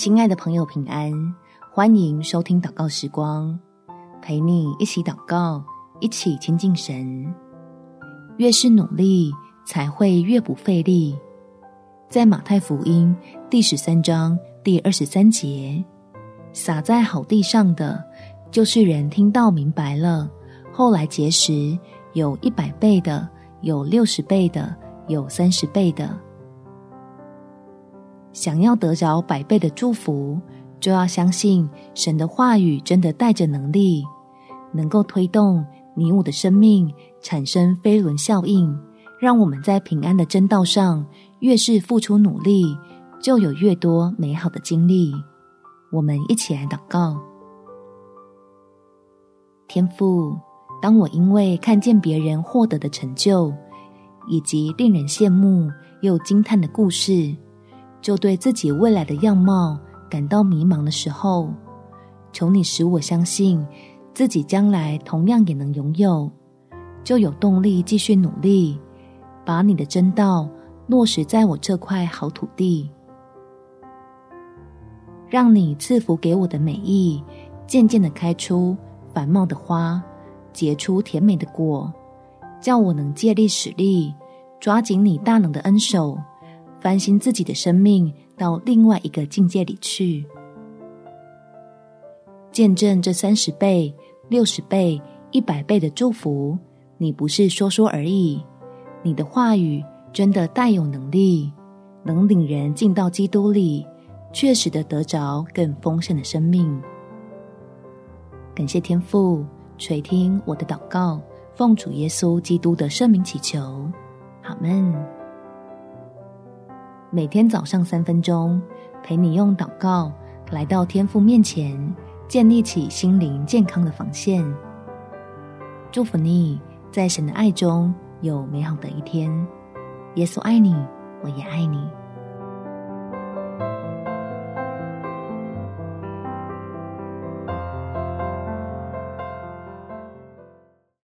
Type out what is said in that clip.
亲爱的朋友，平安！欢迎收听祷告时光，陪你一起祷告，一起亲近神。越是努力，才会越不费力。在马太福音第十三章第二十三节，撒在好地上的，就是人听到明白了，后来结实，有一百倍的，有六十倍的，有三十倍的。想要得着百倍的祝福，就要相信神的话语真的带着能力，能够推动你我的生命产生飞轮效应，让我们在平安的真道上越是付出努力，就有越多美好的经历。我们一起来祷告：天父，当我因为看见别人获得的成就，以及令人羡慕又惊叹的故事，就对自己未来的样貌感到迷茫的时候，求你使我相信自己将来同样也能拥有，就有动力继续努力，把你的真道落实在我这块好土地，让你赐福给我的美意渐渐的开出繁茂的花，结出甜美的果，叫我能借力使力，抓紧你大能的恩手。翻新自己的生命到另外一个境界里去，见证这三十倍、六十倍、一百倍的祝福。你不是说说而已，你的话语真的带有能力，能领人进到基督里，确实的得着更丰盛的生命。感谢天父垂听我的祷告，奉主耶稣基督的圣名祈求，阿们。每天早上三分钟，陪你用祷告来到天父面前，建立起心灵健康的防线。祝福你在神的爱中有美好的一天。耶稣爱你，我也爱你。